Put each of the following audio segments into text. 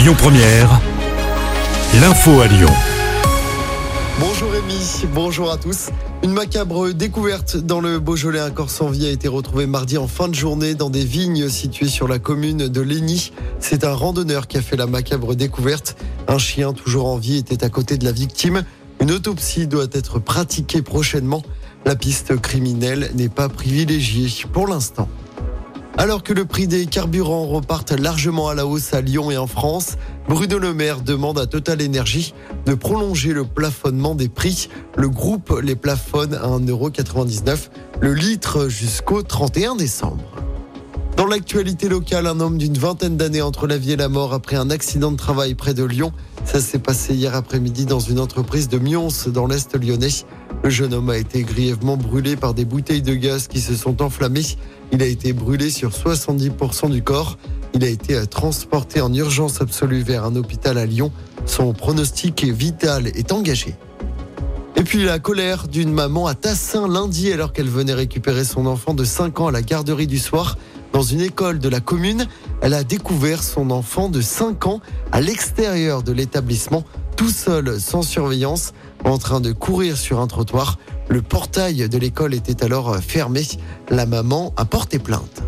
Lyon Première, l'info à Lyon. Bonjour Rémi, bonjour à tous. Une macabre découverte dans le Beaujolais. Un corps sans vie a été retrouvé mardi en fin de journée dans des vignes situées sur la commune de Lény. C'est un randonneur qui a fait la macabre découverte. Un chien toujours en vie était à côté de la victime. Une autopsie doit être pratiquée prochainement. La piste criminelle n'est pas privilégiée pour l'instant. Alors que le prix des carburants reparte largement à la hausse à Lyon et en France, Bruno Le Maire demande à Total Energy de prolonger le plafonnement des prix. Le groupe les plafonne à 1,99€ le litre jusqu'au 31 décembre. Dans l'actualité locale, un homme d'une vingtaine d'années entre la vie et la mort après un accident de travail près de Lyon. Ça s'est passé hier après-midi dans une entreprise de Mions dans l'Est lyonnais. Le jeune homme a été grièvement brûlé par des bouteilles de gaz qui se sont enflammées. Il a été brûlé sur 70% du corps. Il a été transporté en urgence absolue vers un hôpital à Lyon. Son pronostic vital est engagé. Et puis la colère d'une maman à Tassin lundi alors qu'elle venait récupérer son enfant de 5 ans à la garderie du soir. Dans une école de la commune, elle a découvert son enfant de 5 ans à l'extérieur de l'établissement, tout seul, sans surveillance, en train de courir sur un trottoir. Le portail de l'école était alors fermé. La maman a porté plainte.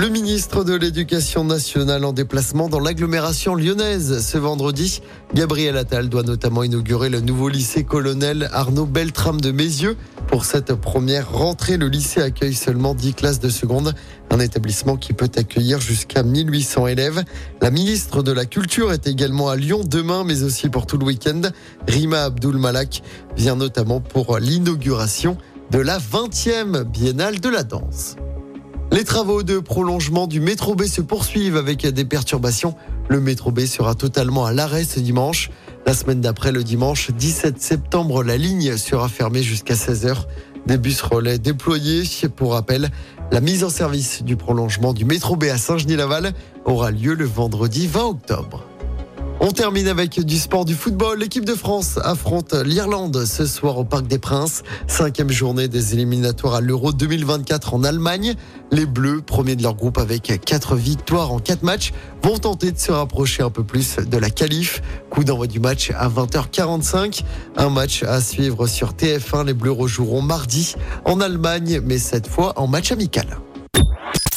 Le ministre de l'Éducation nationale en déplacement dans l'agglomération lyonnaise ce vendredi. Gabriel Attal doit notamment inaugurer le nouveau lycée colonel Arnaud Beltrame de Mézieux. Pour cette première rentrée, le lycée accueille seulement 10 classes de seconde, un établissement qui peut accueillir jusqu'à 1800 élèves. La ministre de la Culture est également à Lyon demain, mais aussi pour tout le week-end. Rima Abdul Malak vient notamment pour l'inauguration de la 20e biennale de la danse. Les travaux de prolongement du métro B se poursuivent avec des perturbations. Le métro B sera totalement à l'arrêt ce dimanche. La semaine d'après, le dimanche 17 septembre, la ligne sera fermée jusqu'à 16h. Des bus relais déployés. Pour rappel, la mise en service du prolongement du métro B à Saint-Genis-Laval aura lieu le vendredi 20 octobre. On termine avec du sport du football. L'équipe de France affronte l'Irlande ce soir au Parc des Princes. Cinquième journée des éliminatoires à l'Euro 2024 en Allemagne. Les Bleus, premiers de leur groupe avec quatre victoires en quatre matchs, vont tenter de se rapprocher un peu plus de la qualif. Coup d'envoi du match à 20h45. Un match à suivre sur TF1. Les Bleus rejoueront mardi en Allemagne, mais cette fois en match amical.